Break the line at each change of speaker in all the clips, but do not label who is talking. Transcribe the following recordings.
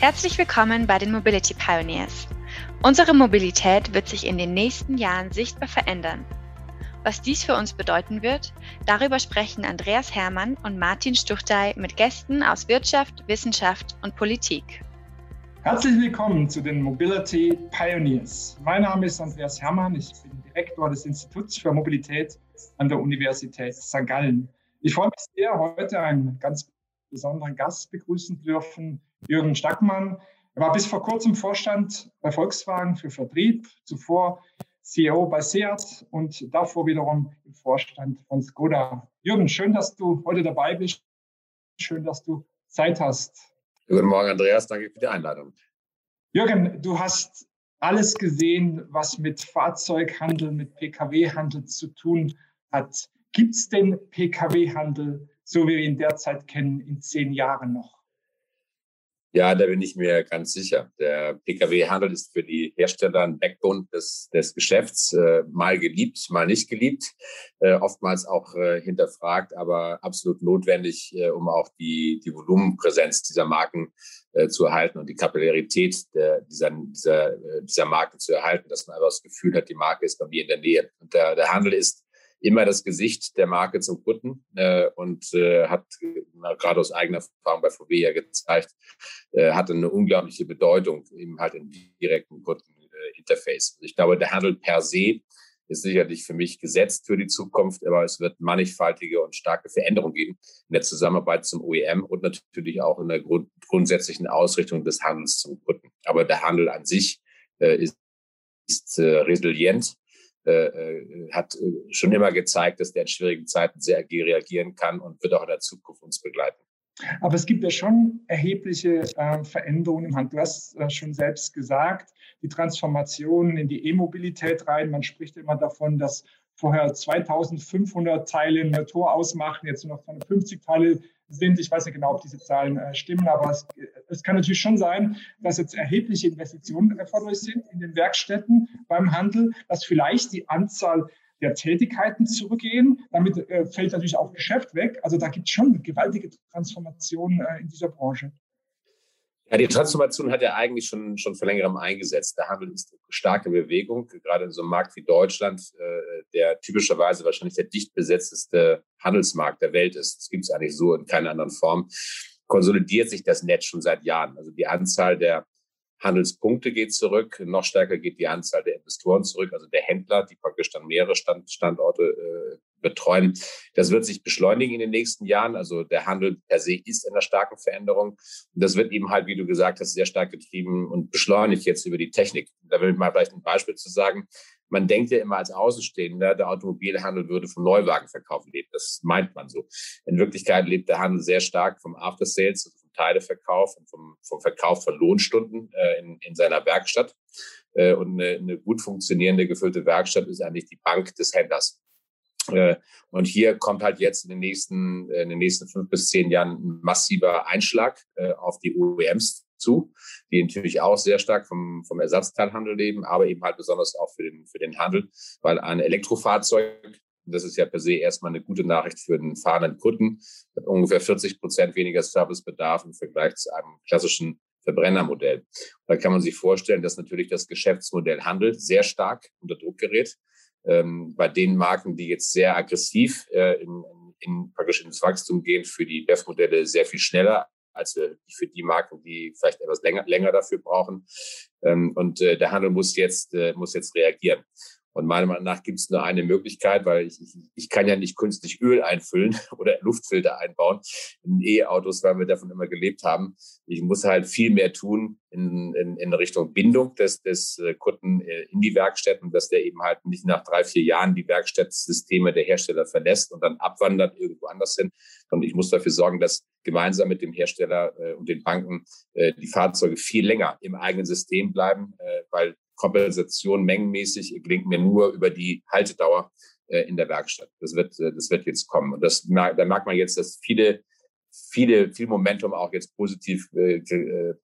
Herzlich willkommen bei den Mobility Pioneers. Unsere Mobilität wird sich in den nächsten Jahren sichtbar verändern. Was dies für uns bedeuten wird, darüber sprechen Andreas Hermann und Martin Stuchtey mit Gästen aus Wirtschaft, Wissenschaft und Politik.
Herzlich willkommen zu den Mobility Pioneers. Mein Name ist Andreas Hermann, ich bin Direktor des Instituts für Mobilität an der Universität St. Gallen. Ich freue mich sehr, heute einen ganz besonderen Gast begrüßen dürfen, Jürgen Stackmann. Er war bis vor kurzem Vorstand bei Volkswagen für Vertrieb, zuvor CEO bei Seat und davor wiederum im Vorstand von Skoda. Jürgen, schön, dass du heute dabei bist. Schön, dass du Zeit hast.
Guten Morgen, Andreas. Danke für die Einladung.
Jürgen, du hast alles gesehen, was mit Fahrzeughandel, mit Pkw-Handel zu tun hat. Gibt es den Pkw-Handel, so wie wir ihn derzeit kennen, in zehn Jahren noch?
Ja, da bin ich mir ganz sicher. Der Pkw-Handel ist für die Hersteller ein Backbone des, des Geschäfts, äh, mal geliebt, mal nicht geliebt, äh, oftmals auch äh, hinterfragt, aber absolut notwendig, äh, um auch die, die Volumenpräsenz dieser Marken äh, zu erhalten und die Kapillarität der, dieser, dieser, äh, dieser Marken zu erhalten, dass man einfach das Gefühl hat, die Marke ist bei mir in der Nähe. Und der, der Handel ist immer das Gesicht der Marke zum Kunden äh, und äh, hat gerade aus eigener Erfahrung bei VW ja gezeigt, äh, hatte eine unglaubliche Bedeutung eben halt im direkten Kundeninterface. Also ich glaube, der Handel per se ist sicherlich für mich gesetzt für die Zukunft, aber es wird mannigfaltige und starke Veränderungen geben in der Zusammenarbeit zum OEM und natürlich auch in der grund grundsätzlichen Ausrichtung des Handels zum Kunden. Aber der Handel an sich äh, ist, ist äh, resilient äh, äh, hat äh, schon immer gezeigt, dass der in schwierigen Zeiten sehr agil reagieren kann und wird auch in der Zukunft uns begleiten.
Aber es gibt ja schon erhebliche äh, Veränderungen im Handel. Du hast äh, schon selbst gesagt, die Transformation in die E-Mobilität rein. Man spricht immer davon, dass vorher 2500 Teile ein Motor ausmachen, jetzt nur noch 250 Teile sind. Ich weiß nicht genau, ob diese Zahlen äh, stimmen, aber es, es, kann natürlich schon sein, dass jetzt erhebliche Investitionen erforderlich sind in den Werkstätten beim Handel, dass vielleicht die Anzahl der Tätigkeiten zurückgehen. Damit äh, fällt natürlich auch Geschäft weg. Also da gibt es schon gewaltige Transformationen äh, in dieser Branche.
Ja, die Transformation hat ja eigentlich schon, schon vor längerem eingesetzt. Der Handel ist stark in Bewegung, gerade in so einem Markt wie Deutschland, äh, der typischerweise wahrscheinlich der dicht besetzteste Handelsmarkt der Welt ist. Das gibt es eigentlich so in keiner anderen Form. Konsolidiert sich das Netz schon seit Jahren. Also die Anzahl der Handelspunkte geht zurück, noch stärker geht die Anzahl der Investoren zurück, also der Händler, die praktisch dann mehrere Stand, Standorte äh, betreuen. Das wird sich beschleunigen in den nächsten Jahren. Also der Handel per se ist in einer starken Veränderung. Und das wird eben halt, wie du gesagt hast, sehr stark getrieben und beschleunigt jetzt über die Technik. Da will ich mal vielleicht ein Beispiel zu sagen. Man denkt ja immer als Außenstehender, der Automobilhandel würde vom Neuwagenverkauf leben. Das meint man so. In Wirklichkeit lebt der Handel sehr stark vom After Sales, also Teileverkauf und vom, vom Verkauf von Lohnstunden äh, in, in seiner Werkstatt. Äh, und eine, eine gut funktionierende, gefüllte Werkstatt ist eigentlich die Bank des Händlers. Äh, und hier kommt halt jetzt in den nächsten, in den nächsten fünf bis zehn Jahren ein massiver Einschlag äh, auf die OEMs zu, die natürlich auch sehr stark vom, vom Ersatzteilhandel leben, aber eben halt besonders auch für den, für den Handel, weil ein Elektrofahrzeug das ist ja per se erstmal eine gute Nachricht für den fahrenden Kunden. Hat ungefähr 40 Prozent weniger Servicebedarf im Vergleich zu einem klassischen Verbrennermodell. Da kann man sich vorstellen, dass natürlich das Geschäftsmodell Handel sehr stark unter Druck gerät. Ähm, bei den Marken, die jetzt sehr aggressiv äh, in, in, praktisch ins Wachstum gehen, für die BEF-Modelle sehr viel schneller als für die Marken, die vielleicht etwas länger, länger dafür brauchen. Ähm, und äh, der Handel muss jetzt, äh, muss jetzt reagieren. Und meiner Meinung nach gibt es nur eine Möglichkeit, weil ich, ich, ich kann ja nicht künstlich Öl einfüllen oder Luftfilter einbauen in E-Autos, weil wir davon immer gelebt haben. Ich muss halt viel mehr tun in, in, in Richtung Bindung des, des äh, Kunden äh, in die Werkstätten, dass der eben halt nicht nach drei, vier Jahren die Werkstattsysteme der Hersteller verlässt und dann abwandert irgendwo anders hin. Und ich muss dafür sorgen, dass gemeinsam mit dem Hersteller äh, und den Banken die Fahrzeuge viel länger im eigenen System bleiben, weil Kompensation mengenmäßig gelingt mir nur über die Haltedauer äh, in der Werkstatt. Das wird, äh, das wird jetzt kommen. Und das, da merkt man jetzt, dass viele, viele, viel Momentum auch jetzt positiv äh,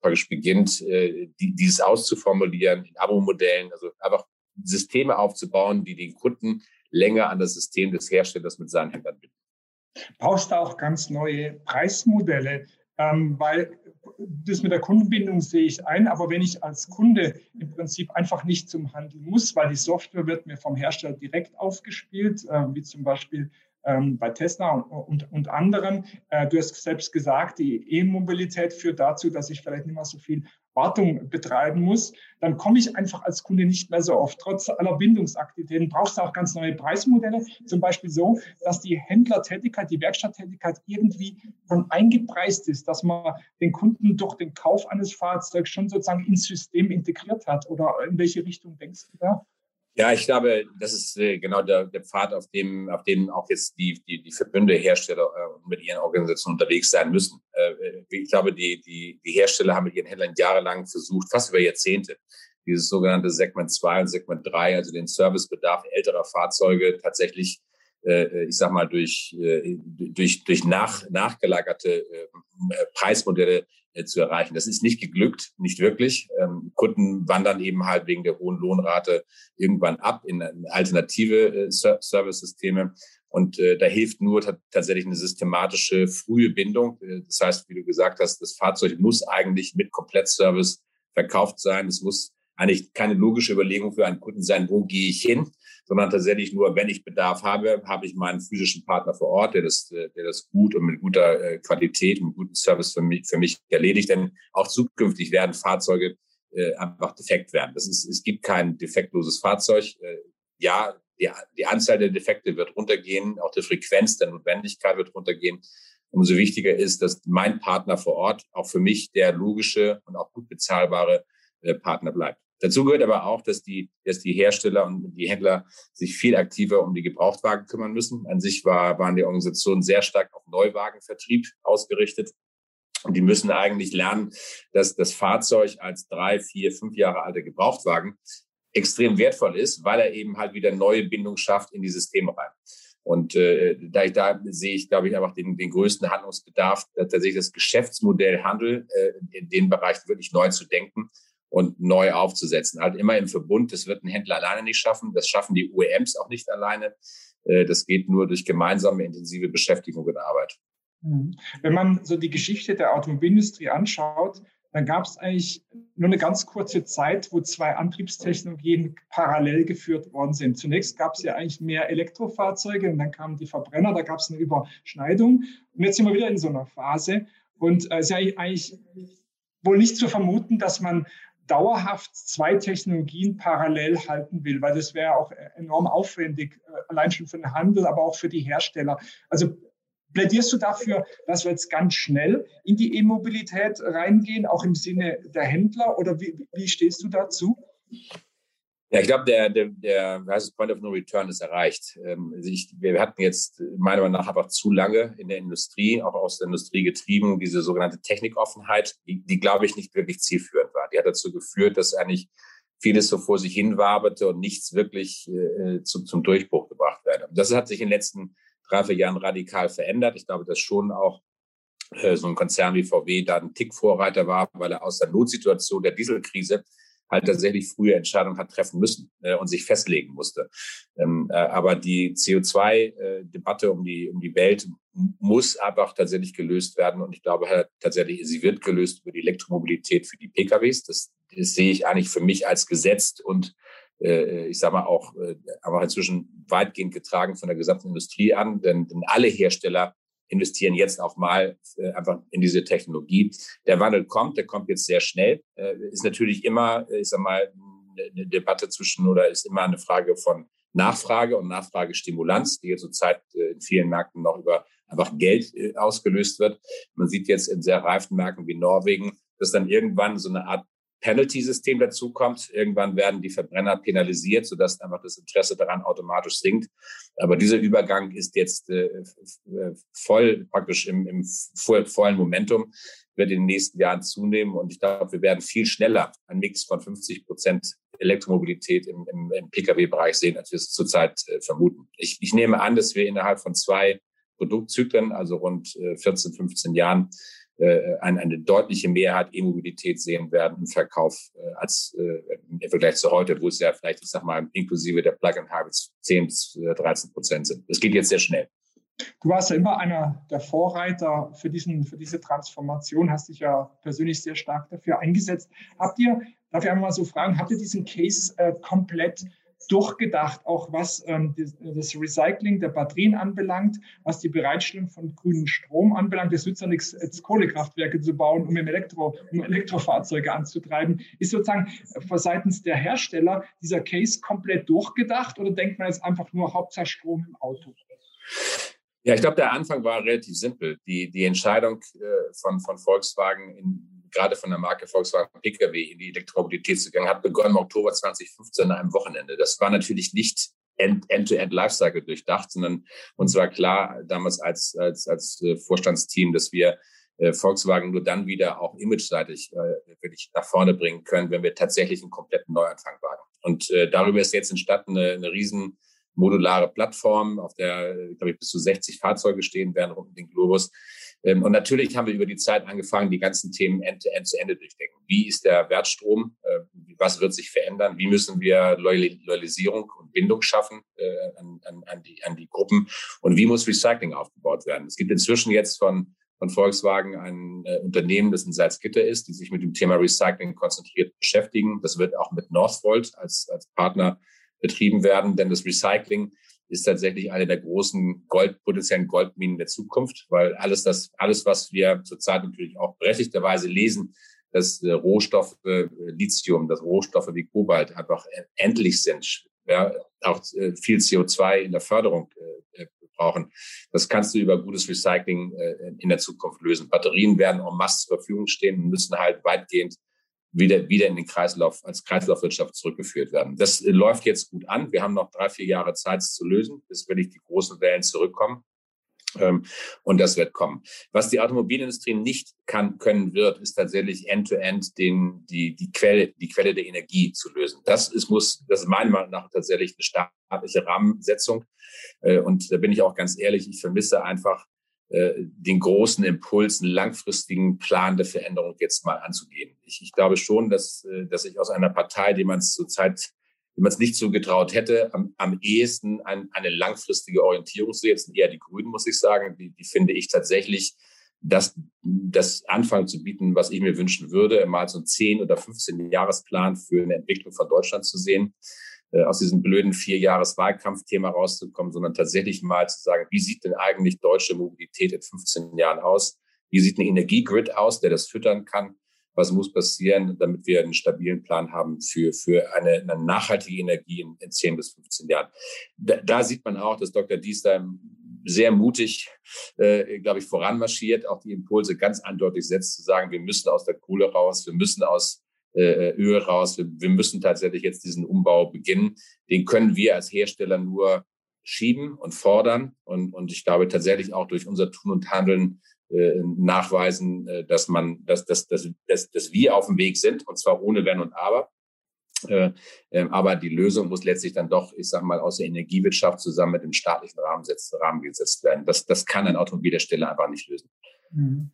praktisch beginnt, die, dieses auszuformulieren in Abo-Modellen, also einfach Systeme aufzubauen, die den Kunden länger an das System des Herstellers mit seinen Händlern binden.
Brauchst du auch ganz neue Preismodelle? Ähm, weil das mit der Kundenbindung sehe ich ein, aber wenn ich als Kunde im Prinzip einfach nicht zum Handel muss, weil die Software wird mir vom Hersteller direkt aufgespielt, äh, wie zum Beispiel ähm, bei Tesla und, und, und anderen. Äh, du hast selbst gesagt, die E-Mobilität führt dazu, dass ich vielleicht nicht mehr so viel Wartung betreiben muss, dann komme ich einfach als Kunde nicht mehr so oft. Trotz aller Bindungsaktivitäten brauchst du auch ganz neue Preismodelle, zum Beispiel so, dass die Händlertätigkeit, die Werkstatttätigkeit irgendwie schon eingepreist ist, dass man den Kunden durch den Kauf eines Fahrzeugs schon sozusagen ins System integriert hat. Oder in welche Richtung denkst du da?
Ja, ich glaube, das ist äh, genau der, der Pfad, auf dem, auf dem auch jetzt die, die, die Verbündehersteller äh, mit ihren Organisationen unterwegs sein müssen. Äh, ich glaube, die, die, die Hersteller haben mit ihren Händlern jahrelang versucht, fast über Jahrzehnte, dieses sogenannte Segment 2 und Segment 3, also den Servicebedarf älterer Fahrzeuge tatsächlich, ich sag mal, durch, durch, durch nach, nachgelagerte Preismodelle zu erreichen. Das ist nicht geglückt, nicht wirklich. Ähm, Kunden wandern eben halt wegen der hohen Lohnrate irgendwann ab in alternative äh, Service-Systeme. Und äh, da hilft nur tatsächlich eine systematische frühe Bindung. Äh, das heißt, wie du gesagt hast, das Fahrzeug muss eigentlich mit Komplettservice verkauft sein. Es muss eigentlich keine logische Überlegung für einen Kunden sein, wo gehe ich hin, sondern tatsächlich nur, wenn ich Bedarf habe, habe ich meinen physischen Partner vor Ort, der das, der das gut und mit guter äh, Qualität und gutem Service für mich, für mich erledigt. Denn auch zukünftig werden Fahrzeuge äh, einfach defekt werden. Das ist, es gibt kein defektloses Fahrzeug. Äh, ja, die, die Anzahl der Defekte wird runtergehen, auch die Frequenz der Notwendigkeit wird runtergehen. Umso wichtiger ist, dass mein Partner vor Ort auch für mich der logische und auch gut bezahlbare äh, Partner bleibt. Dazu gehört aber auch, dass die, dass die Hersteller und die Händler sich viel aktiver um die Gebrauchtwagen kümmern müssen. An sich war, waren die Organisationen sehr stark auf Neuwagenvertrieb ausgerichtet. Und die müssen eigentlich lernen, dass das Fahrzeug als drei, vier, fünf Jahre alter Gebrauchtwagen extrem wertvoll ist, weil er eben halt wieder neue Bindung schafft in die Systeme rein. Und äh, da, da sehe ich, glaube ich, einfach den, den größten Handlungsbedarf, tatsächlich das Geschäftsmodell Handel äh, in den Bereich wirklich neu zu denken und neu aufzusetzen. Halt immer im Verbund. Das wird ein Händler alleine nicht schaffen. Das schaffen die OEMs auch nicht alleine. Äh, das geht nur durch gemeinsame intensive Beschäftigung und Arbeit.
Mhm. Wenn man so die Geschichte der Automobilindustrie anschaut, dann gab es eigentlich nur eine ganz kurze Zeit, wo zwei Antriebstechnologien parallel geführt worden sind. Zunächst gab es ja eigentlich mehr Elektrofahrzeuge und dann kamen die Verbrenner, da gab es eine Überschneidung. Und jetzt sind wir wieder in so einer Phase. Und es ist ja eigentlich wohl nicht zu vermuten, dass man dauerhaft zwei Technologien parallel halten will, weil das wäre auch enorm aufwendig, äh, allein schon für den Handel, aber auch für die Hersteller. Also plädierst du dafür, dass wir jetzt ganz schnell in die E-Mobilität reingehen, auch im Sinne der Händler, oder wie, wie stehst du dazu?
Ja, ich glaube, der, der, der heißt Point of No Return ist erreicht. Ähm, also ich, wir hatten jetzt meiner Meinung nach einfach zu lange in der Industrie, auch aus der Industrie getrieben, diese sogenannte Technikoffenheit, die, die glaube ich, nicht wirklich zielführend war. Die hat dazu geführt, dass eigentlich vieles so vor sich hin waberte und nichts wirklich äh, zu, zum Durchbruch gebracht werde. Das hat sich in den letzten drei, vier Jahren radikal verändert. Ich glaube, dass schon auch äh, so ein Konzern wie VW da ein Tick Vorreiter war, weil er aus der Notsituation der Dieselkrise halt tatsächlich frühe Entscheidungen hat treffen müssen äh, und sich festlegen musste. Ähm, äh, aber die CO2-Debatte äh, um die, um die Welt muss einfach tatsächlich gelöst werden. Und ich glaube halt tatsächlich, sie wird gelöst über die Elektromobilität für die PKWs. Das, das sehe ich eigentlich für mich als gesetzt und äh, ich sage mal auch äh, aber inzwischen weitgehend getragen von der gesamten Industrie an, denn, denn alle Hersteller investieren jetzt auch mal äh, einfach in diese Technologie. Der Wandel kommt, der kommt jetzt sehr schnell. Äh, ist natürlich immer, äh, ich sag mal, eine Debatte zwischen oder ist immer eine Frage von Nachfrage und Nachfragestimulanz, die zurzeit äh, in vielen Märkten noch über einfach Geld äh, ausgelöst wird. Man sieht jetzt in sehr reifen Märkten wie Norwegen, dass dann irgendwann so eine Art Penalty-System dazukommt. Irgendwann werden die Verbrenner penalisiert, sodass einfach das Interesse daran automatisch sinkt. Aber dieser Übergang ist jetzt äh, voll praktisch im, im vollen Momentum, wird in den nächsten Jahren zunehmen. Und ich glaube, wir werden viel schneller einen Mix von 50 Prozent Elektromobilität im, im, im Pkw-Bereich sehen, als wir es zurzeit äh, vermuten. Ich, ich nehme an, dass wir innerhalb von zwei Produktzyklen, also rund äh, 14, 15 Jahren, äh, eine, eine deutliche Mehrheit E-Mobilität sehen werden im Verkauf äh, als äh, im Vergleich zu heute, wo es ja vielleicht, ich sag mal, inklusive der Plug-in-Hybrids 10 bis 13 äh, Prozent sind. Das geht jetzt sehr schnell.
Du warst ja immer einer der Vorreiter für, diesen, für diese Transformation, hast dich ja persönlich sehr stark dafür eingesetzt. Habt ihr, darf ich einmal so fragen, habt ihr diesen Case äh, komplett durchgedacht, auch was ähm, das, Recycling der Batterien anbelangt, was die Bereitstellung von grünem Strom anbelangt. Es nützt ja nichts, jetzt Kohlekraftwerke zu bauen, um, Elektro, um Elektrofahrzeuge anzutreiben. Ist sozusagen seitens der Hersteller dieser Case komplett durchgedacht oder denkt man jetzt einfach nur Hauptsache Strom im Auto?
Ja, ich glaube, der Anfang war relativ simpel. Die, die Entscheidung äh, von, von Volkswagen, in, gerade von der Marke Volkswagen Pkw in die Elektromobilität zu gehen, hat begonnen im Oktober 2015 an einem Wochenende. Das war natürlich nicht End-to-End Lifecycle durchdacht, sondern uns war klar damals als, als, als äh, Vorstandsteam, dass wir äh, Volkswagen nur dann wieder auch image-seitig äh, wirklich nach vorne bringen können, wenn wir tatsächlich einen kompletten Neuanfang wagen. Und äh, darüber ist jetzt entstanden eine, eine riesen modulare Plattform, auf der, glaube ich, bis zu 60 Fahrzeuge stehen werden rund um den Globus. Ähm, und natürlich haben wir über die Zeit angefangen, die ganzen Themen end-to-end zu Ende durchdenken. Wie ist der Wertstrom? Äh, was wird sich verändern? Wie müssen wir Loyalisierung und Bindung schaffen äh, an, an, an, die, an die Gruppen? Und wie muss Recycling aufgebaut werden? Es gibt inzwischen jetzt von von Volkswagen ein äh, Unternehmen, das in Salzgitter ist, die sich mit dem Thema Recycling konzentriert beschäftigen. Das wird auch mit Northvolt als, als Partner betrieben werden, denn das Recycling ist tatsächlich eine der großen Gold, potenziellen Goldminen der Zukunft, weil alles das, alles, was wir zurzeit natürlich auch berechtigterweise lesen, dass äh, Rohstoffe, äh, Lithium, dass Rohstoffe wie Kobalt einfach endlich sind, ja, auch äh, viel CO2 in der Förderung äh, äh, brauchen. Das kannst du über gutes Recycling äh, in der Zukunft lösen. Batterien werden en masse zur Verfügung stehen und müssen halt weitgehend wieder, wieder in den Kreislauf, als Kreislaufwirtschaft zurückgeführt werden. Das äh, läuft jetzt gut an. Wir haben noch drei, vier Jahre Zeit, es zu lösen, bis wirklich die großen Wellen zurückkommen. Ähm, und das wird kommen. Was die Automobilindustrie nicht kann, können wird, ist tatsächlich end-to-end -end die, die Quelle, die Quelle der Energie zu lösen. Das ist, muss, das ist meiner Meinung nach tatsächlich eine staatliche Rahmensetzung. Äh, und da bin ich auch ganz ehrlich, ich vermisse einfach den großen Impuls, einen langfristigen Plan der Veränderung jetzt mal anzugehen. Ich, ich glaube schon, dass, äh, dass ich aus einer Partei, die man es zurzeit die man es nicht so getraut hätte, am, am ehesten ein, eine langfristige Orientierung sehe. Jetzt eher die Grünen, muss ich sagen. Die, die finde ich tatsächlich, das, das Anfang zu bieten, was ich mir wünschen würde, mal so einen 10- oder 15-Jahresplan für eine Entwicklung von Deutschland zu sehen. Äh, aus diesem blöden Vier-Jahres-Wahlkampfthema rauszukommen, sondern tatsächlich mal zu sagen, wie sieht denn eigentlich deutsche Mobilität in 15 Jahren aus? Wie sieht ein Energiegrid aus, der das füttern kann? Was muss passieren, damit wir einen stabilen Plan haben für, für eine, eine nachhaltige Energie in, in 10 bis 15 Jahren? Da, da sieht man auch, dass Dr. Diester sehr mutig, äh, glaube ich, voranmarschiert, auch die Impulse ganz eindeutig setzt, zu sagen, wir müssen aus der Kohle raus, wir müssen aus äh, Öl raus. Wir, wir müssen tatsächlich jetzt diesen Umbau beginnen. Den können wir als Hersteller nur schieben und fordern. Und, und ich glaube tatsächlich auch durch unser Tun und Handeln äh, nachweisen, äh, dass man, dass, dass, dass, dass, dass wir auf dem Weg sind, und zwar ohne Wenn und Aber. Äh, äh, aber die Lösung muss letztlich dann doch, ich sage mal, aus der Energiewirtschaft zusammen mit dem staatlichen Rahmen, Rahmen gesetzt werden. Das, das kann ein Automobilhersteller einfach nicht lösen.
Mhm.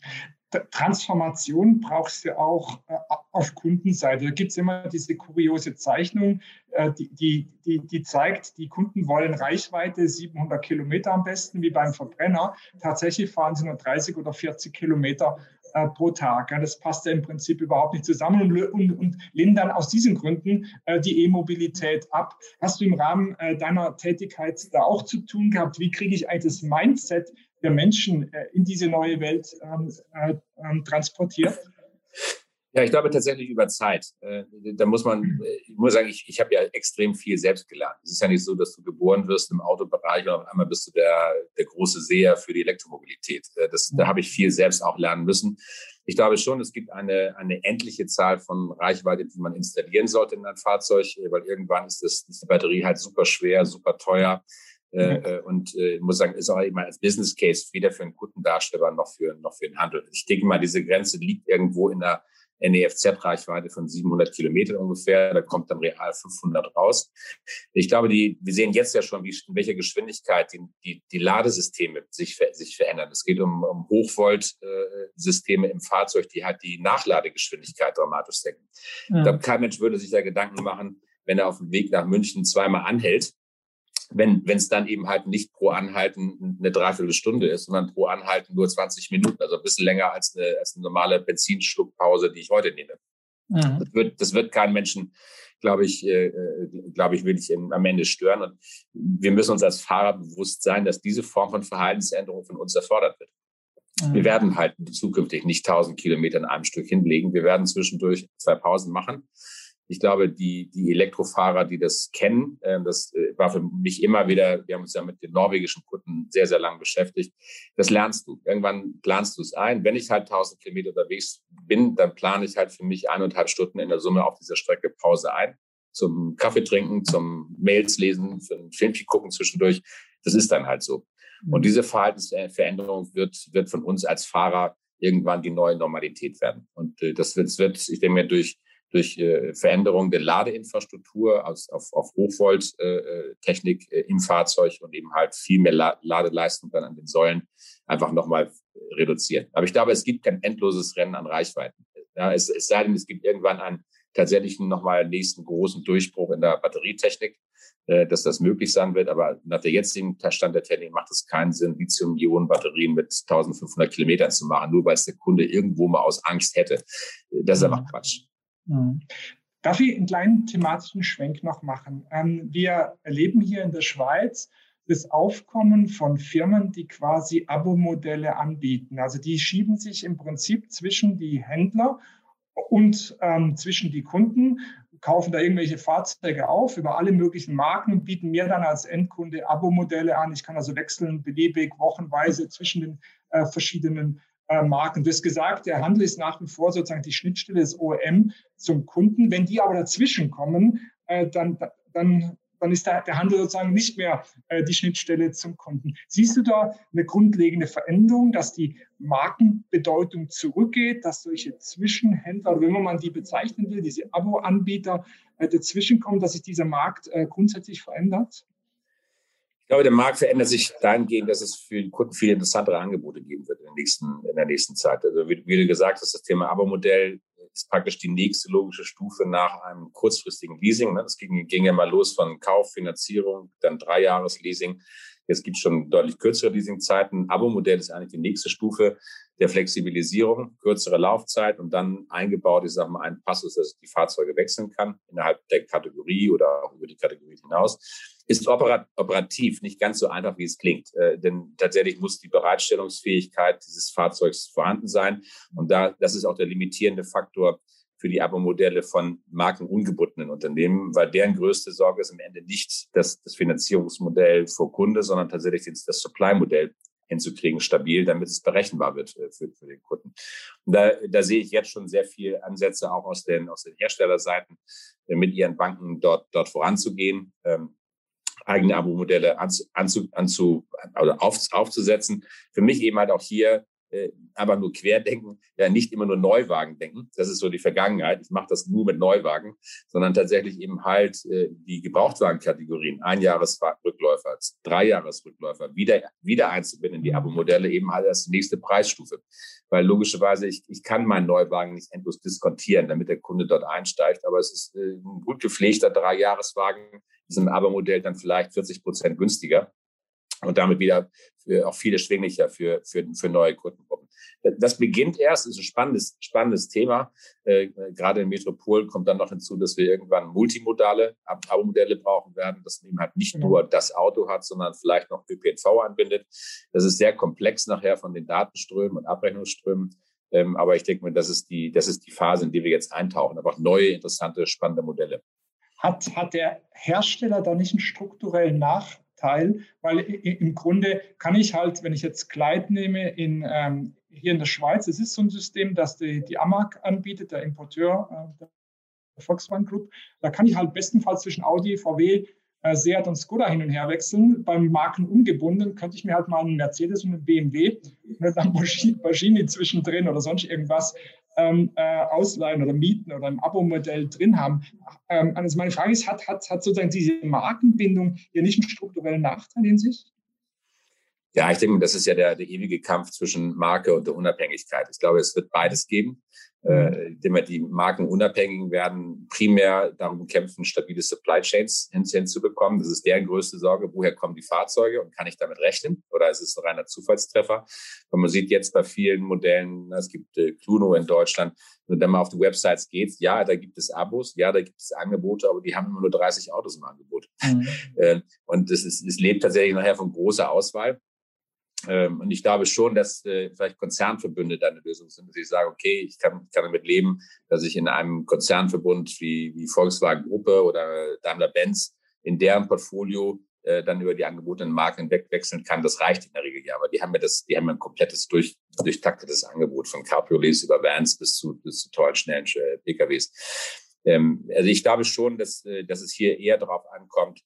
Transformation brauchst du auch äh, auf Kundenseite. Da gibt es immer diese kuriose Zeichnung, äh, die, die, die, die, zeigt, die Kunden wollen Reichweite 700 Kilometer am besten, wie beim Verbrenner. Tatsächlich fahren sie nur 30 oder 40 Kilometer äh, pro Tag. Ja, das passt ja im Prinzip überhaupt nicht zusammen und, und, und lehnen dann aus diesen Gründen äh, die E-Mobilität ab. Hast du im Rahmen äh, deiner Tätigkeit da auch zu tun gehabt? Wie kriege ich eigentlich das Mindset der Menschen äh, in diese neue Welt ähm, äh, ähm, transportiert?
Ja, ich glaube tatsächlich über Zeit. Äh, da muss man, ich muss sagen, ich, ich habe ja extrem viel selbst gelernt. Es ist ja nicht so, dass du geboren wirst im Autobereich und auf einmal bist du der, der große Seher für die Elektromobilität. Das, da habe ich viel selbst auch lernen müssen. Ich glaube schon, es gibt eine, eine endliche Zahl von Reichweite, die man installieren sollte in ein Fahrzeug, weil irgendwann ist, das, ist die Batterie halt super schwer, super teuer. Äh, mhm. Äh, und äh, muss sagen, ist auch immer als Business Case weder für einen Kundendarsteller noch für, noch für den Handel. Ich denke mal, diese Grenze liegt irgendwo in der NEFZ-Reichweite von 700 Kilometern ungefähr. Da kommt dann real 500 raus. Ich glaube, die, wir sehen jetzt ja schon, wie, in welcher Geschwindigkeit die, die, die Ladesysteme sich, sich verändern. Es geht um, um Hochvolt-Systeme im Fahrzeug, die halt die Nachladegeschwindigkeit dramatisch senken. Ja. Ich glaube, kein Mensch würde sich da Gedanken machen, wenn er auf dem Weg nach München zweimal anhält, wenn es dann eben halt nicht pro Anhalten eine Dreiviertelstunde ist, sondern pro Anhalten nur 20 Minuten, also ein bisschen länger als eine, als eine normale Benzinschluckpause, die ich heute nehme. Mhm. Das, wird, das wird keinen Menschen, glaube ich, äh, äh glaube ich, wirklich am Ende stören. Und wir müssen uns als Fahrer bewusst sein, dass diese Form von Verhaltensänderung von uns erfordert wird. Mhm. Wir werden halt zukünftig nicht 1000 Kilometer in einem Stück hinlegen. Wir werden zwischendurch zwei Pausen machen. Ich glaube, die, die Elektrofahrer, die das kennen, äh, das äh, war für mich immer wieder, wir haben uns ja mit den norwegischen Kunden sehr, sehr lang beschäftigt. Das lernst du. Irgendwann planst du es ein. Wenn ich halt 1000 Kilometer unterwegs bin, dann plane ich halt für mich eineinhalb Stunden in der Summe auf dieser Strecke Pause ein. Zum Kaffee trinken, zum Mails lesen, für ein Filmchen gucken zwischendurch. Das ist dann halt so. Und mhm. diese Verhaltensveränderung wird, wird von uns als Fahrer irgendwann die neue Normalität werden. Und äh, das wird, das wird ich denke mir, durch durch äh, Veränderung der Ladeinfrastruktur aus, auf, auf Hochvolt-Technik äh, äh, im Fahrzeug und eben halt viel mehr La Ladeleistung dann an den Säulen einfach nochmal reduzieren. Aber ich glaube, es gibt kein endloses Rennen an Reichweiten. Ja, es, es sei denn, es gibt irgendwann einen tatsächlichen nochmal nächsten großen Durchbruch in der Batterietechnik, äh, dass das möglich sein wird. Aber nach der jetzigen Stand der Technik macht es keinen Sinn, Lithium-Ionen-Batterien mit 1500 Kilometern zu machen, nur weil es der Kunde irgendwo mal aus Angst hätte. Das ist einfach mhm. Quatsch.
Mhm. Darf ich einen kleinen thematischen Schwenk noch machen? Ähm, wir erleben hier in der Schweiz das Aufkommen von Firmen, die quasi Abo-Modelle anbieten. Also die schieben sich im Prinzip zwischen die Händler und ähm, zwischen die Kunden, kaufen da irgendwelche Fahrzeuge auf über alle möglichen Marken und bieten mir dann als Endkunde Abo-Modelle an. Ich kann also wechseln beliebig wochenweise zwischen den äh, verschiedenen Marken. Du hast gesagt, der Handel ist nach wie vor sozusagen die Schnittstelle des OEM zum Kunden. Wenn die aber dazwischen kommen, äh, dann, dann, dann ist der, der Handel sozusagen nicht mehr äh, die Schnittstelle zum Kunden. Siehst du da eine grundlegende Veränderung, dass die Markenbedeutung zurückgeht, dass solche Zwischenhändler, wenn man die bezeichnen will, diese Abo-Anbieter dazwischenkommen, dass sich dieser Markt grundsätzlich verändert?
glaube, der Markt verändert sich dahingehend, dass es für den Kunden viel interessantere Angebote geben wird der nächsten, in der nächsten Zeit. Also wie, wie du gesagt hast, das Thema Abo-Modell ist praktisch die nächste logische Stufe nach einem kurzfristigen Leasing. Ne? Das ging, ging ja mal los von Kauf, Finanzierung, dann drei Jahres Leasing. Jetzt gibt es schon deutlich kürzere Leasingzeiten. Abo-Modell ist eigentlich die nächste Stufe der Flexibilisierung, kürzere Laufzeit und dann eingebaut, ich sage mal, ein Passus, dass ich die Fahrzeuge wechseln kann innerhalb der Kategorie oder auch über die Kategorie hinaus ist operativ nicht ganz so einfach, wie es klingt. Äh, denn tatsächlich muss die Bereitstellungsfähigkeit dieses Fahrzeugs vorhanden sein. Und da, das ist auch der limitierende Faktor für die Abo-Modelle von markenungebundenen Unternehmen, weil deren größte Sorge ist am Ende nicht das, das Finanzierungsmodell vor Kunde, sondern tatsächlich das Supply-Modell hinzukriegen, stabil, damit es berechenbar wird für, für den Kunden. Und da, da sehe ich jetzt schon sehr viele Ansätze auch aus den, aus den Herstellerseiten, mit ihren Banken dort, dort voranzugehen. Ähm, eigene Abo-Modelle anzu, anzu, anzu, oder auf, aufzusetzen. Für mich eben halt auch hier äh, aber nur Querdenken, ja nicht immer nur Neuwagen denken. Das ist so die Vergangenheit. Ich mache das nur mit Neuwagen, sondern tatsächlich eben halt äh, die Gebrauchtwagenkategorien, Einjahresrückläufer, Dreijahresrückläufer, wieder, wieder einzubinden in die Abo-Modelle eben halt als nächste Preisstufe. Weil logischerweise, ich, ich kann meinen Neuwagen nicht endlos diskontieren, damit der Kunde dort einsteigt. Aber es ist äh, ein gut gepflegter Dreijahreswagen, ist im Abo-Modell dann vielleicht 40 Prozent günstiger und damit wieder auch viel erschwinglicher für, für, für neue Kundengruppen. Das beginnt erst, ist ein spannendes, spannendes Thema. Äh, gerade in Metropolen kommt dann noch hinzu, dass wir irgendwann multimodale Abo-Modelle brauchen werden, dass man eben halt nicht nur das Auto hat, sondern vielleicht noch ÖPNV anbindet. Das ist sehr komplex nachher von den Datenströmen und Abrechnungsströmen. Ähm, aber ich denke mir, das ist die, das ist die Phase, in die wir jetzt eintauchen. Aber auch neue, interessante, spannende Modelle.
Hat, hat der Hersteller da nicht einen strukturellen Nachteil? Weil im Grunde kann ich halt, wenn ich jetzt Kleid nehme in, ähm, hier in der Schweiz, es ist so ein System, das die, die AMAG anbietet, der Importeur, äh, der Volkswagen Group, da kann ich halt bestenfalls zwischen Audi, VW, äh, Seat und Skoda hin und her wechseln. Beim Marken ungebunden könnte ich mir halt mal einen Mercedes und einen BMW eine Lamborghini zwischendrin oder sonst irgendwas ähm, äh, ausleihen oder mieten oder ein Abo-Modell drin haben. Ähm, also meine Frage ist, hat, hat, hat sozusagen diese Markenbindung hier nicht einen strukturellen Nachteil in sich?
Ja, ich denke, das ist ja der, der ewige Kampf zwischen Marke und der Unabhängigkeit. Ich glaube, es wird beides geben. Äh, indem wir die Markenunabhängigen werden, primär darum kämpfen, stabile Supply Chains hinzubekommen. Das ist deren größte Sorge. Woher kommen die Fahrzeuge und kann ich damit rechnen? Oder ist es ein reiner Zufallstreffer? Und man sieht jetzt bei vielen Modellen, es gibt äh, Cluno in Deutschland, wenn man auf die Websites geht, ja, da gibt es Abos, ja, da gibt es Angebote, aber die haben immer nur 30 Autos im Angebot. Mhm. Äh, und es, ist, es lebt tatsächlich nachher von großer Auswahl. Ähm, und ich glaube schon, dass äh, vielleicht Konzernverbünde da eine Lösung sind, dass ich sage, okay, ich kann, kann damit leben, dass ich in einem Konzernverbund wie, wie Volkswagen Gruppe oder Daimler-Benz in deren Portfolio äh, dann über die angebotenen Marken wegwechseln kann. Das reicht in der Regel ja. Aber die haben ja das, die haben ja ein komplettes durch, durchtaktetes Angebot von Cabriolets über Vans bis zu, bis zu tollen, schnellen äh, PKWs. Ähm, also ich glaube schon, dass, äh, dass es hier eher darauf ankommt,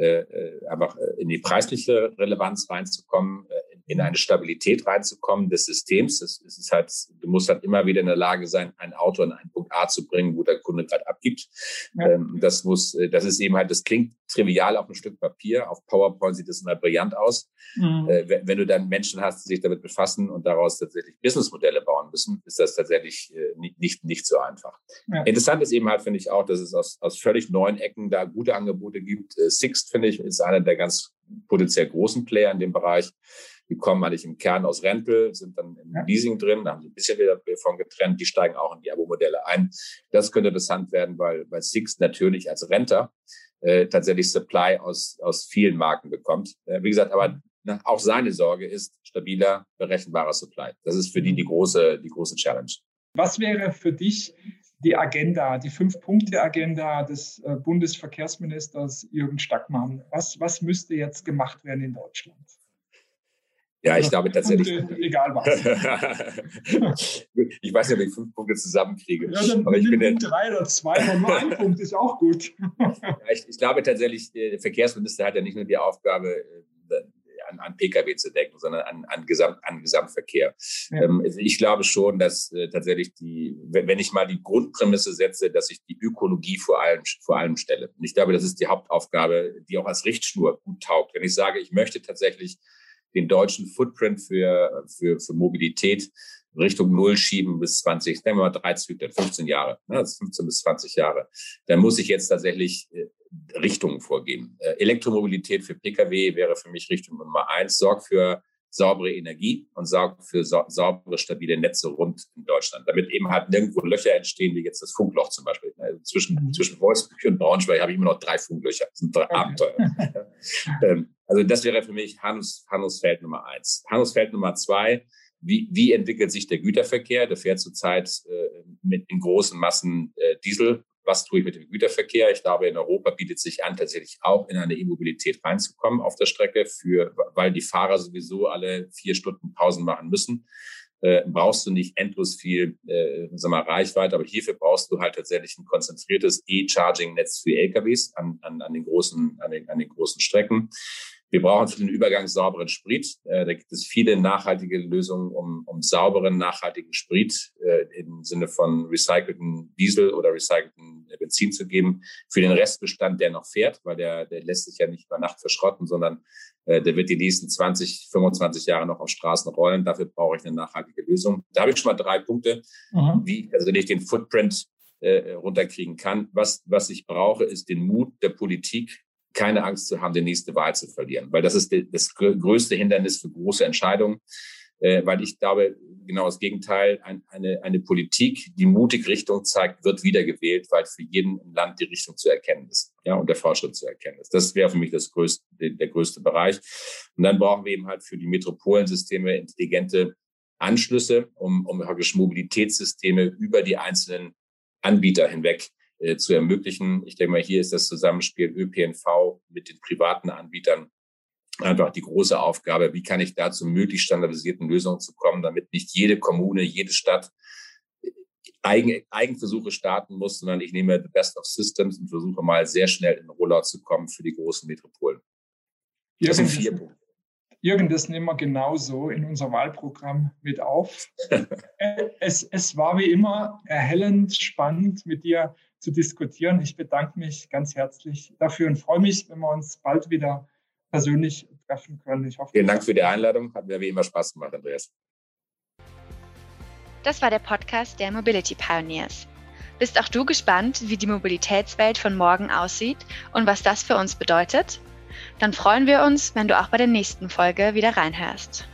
äh, äh, einfach äh, in die preisliche Relevanz reinzukommen, in eine Stabilität reinzukommen des Systems. Es ist halt, du musst halt immer wieder in der Lage sein, ein Auto an einen Punkt A zu bringen, wo der Kunde gerade abgibt. Ja. Ähm, das muss, äh, das ist eben halt, das klingt trivial auf ein Stück Papier. Auf PowerPoint sieht es immer brillant aus. Mhm. Äh, wenn du dann Menschen hast, die sich damit befassen und daraus tatsächlich Businessmodelle bauen müssen, ist das tatsächlich nicht, nicht, nicht so einfach. Ja. Interessant ist eben halt, finde ich auch, dass es aus, aus völlig neuen Ecken da gute Angebote gibt. Sixt, finde ich, ist einer der ganz potenziell großen Player in dem Bereich. Die kommen eigentlich im Kern aus Rental, sind dann im Leasing drin, da haben sie ein bisschen wieder davon getrennt, die steigen auch in die Abo-Modelle ein. Das könnte interessant werden, weil, weil Six natürlich als Renter äh, tatsächlich Supply aus, aus vielen Marken bekommt. Äh, wie gesagt, aber na, auch seine Sorge ist stabiler, berechenbarer Supply. Das ist für die die große, die große Challenge.
Was wäre für dich die Agenda, die Fünf-Punkte-Agenda des äh, Bundesverkehrsministers Jürgen Stackmann? Was, was müsste jetzt gemacht werden in Deutschland?
Ja, ich glaube tatsächlich.
Egal
was. ich weiß nicht, ob ich fünf Punkte zusammenkriege.
Ja, dann aber ich bin drei oder zwei, aber nur ein Punkt ist auch gut.
ich, ich, glaube tatsächlich, der Verkehrsminister hat ja nicht nur die Aufgabe, äh, an, an Pkw zu denken, sondern an, an, Gesamt, an Gesamtverkehr. Ja. Ähm, also ich glaube schon, dass äh, tatsächlich die, wenn, wenn ich mal die Grundprämisse setze, dass ich die Ökologie vor allem, vor allem stelle. Und ich glaube, das ist die Hauptaufgabe, die auch als Richtschnur gut taugt. Wenn ich sage, ich möchte tatsächlich den deutschen Footprint für, für, für Mobilität Richtung Null schieben bis 20, nehmen wir mal drei Zyklen, 15 Jahre, ne, das 15 bis 20 Jahre, dann muss ich jetzt tatsächlich äh, Richtungen vorgeben. Äh, Elektromobilität für Pkw wäre für mich Richtung Nummer eins, sorgt für saubere Energie und sorgt für saubere, stabile Netze rund in Deutschland, damit eben halt nirgendwo Löcher entstehen, wie jetzt das Funkloch zum Beispiel. Also zwischen, mhm. zwischen Wolfsburg und Braunschweig habe ich immer noch drei Funklöcher. Das sind drei. Abenteuer. ähm, also das wäre für mich Handels, Handelsfeld Nummer eins. Handelsfeld Nummer zwei, wie, wie entwickelt sich der Güterverkehr? Der fährt zurzeit äh, mit in großen Massen äh, Diesel. Was tue ich mit dem Güterverkehr? Ich glaube, in Europa bietet sich an, tatsächlich auch in eine E-Mobilität reinzukommen auf der Strecke, für, weil die Fahrer sowieso alle vier Stunden Pausen machen müssen. Äh, brauchst du nicht endlos viel äh, sag mal, Reichweite, aber hierfür brauchst du halt tatsächlich ein konzentriertes E-Charging-Netz für LKWs an, an, an, den großen, an, den, an den großen Strecken. Wir brauchen für den Übergang sauberen Sprit. Äh, da gibt es viele nachhaltige Lösungen, um, um sauberen, nachhaltigen Sprit äh, im Sinne von recycelten Diesel oder recycelten Benzin zu geben. Für den Restbestand, der noch fährt, weil der, der lässt sich ja nicht über Nacht verschrotten, sondern äh, der wird die nächsten 20, 25 Jahre noch auf Straßen rollen. Dafür brauche ich eine nachhaltige Lösung. Da habe ich schon mal drei Punkte, mhm. wie also ich den Footprint äh, runterkriegen kann. Was, was ich brauche, ist den Mut der Politik, keine Angst zu haben, die nächste Wahl zu verlieren, weil das ist das größte Hindernis für große Entscheidungen, äh, weil ich glaube, genau das Gegenteil, eine, eine Politik, die mutig Richtung zeigt, wird wiedergewählt, weil für jeden Land die Richtung zu erkennen ist, ja, und der Fortschritt zu erkennen ist. Das wäre für mich das größte, der größte Bereich. Und dann brauchen wir eben halt für die Metropolensysteme intelligente Anschlüsse, um, um Mobilitätssysteme über die einzelnen Anbieter hinweg äh, zu ermöglichen. Ich denke mal, hier ist das Zusammenspiel ÖPNV mit den privaten Anbietern einfach die große Aufgabe. Wie kann ich da zu möglichst standardisierten Lösungen zu kommen, damit nicht jede Kommune, jede Stadt äh, Eigen, Eigenversuche starten muss, sondern ich nehme the best of systems und versuche mal sehr schnell in den Rollout zu kommen für die großen Metropolen.
Das sind vier Punkte. Jürgen, das nehmen wir genauso in unser Wahlprogramm mit auf. Äh, es, es war wie immer erhellend, spannend, mit dir zu diskutieren. Ich bedanke mich ganz herzlich dafür und freue mich, wenn wir uns bald wieder persönlich treffen können. Ich
hoffe, Vielen Dank für die Einladung. Hat mir wie immer Spaß gemacht, Andreas.
Das war der Podcast der Mobility Pioneers. Bist auch du gespannt, wie die Mobilitätswelt von morgen aussieht und was das für uns bedeutet? Dann freuen wir uns, wenn du auch bei der nächsten Folge wieder reinhörst.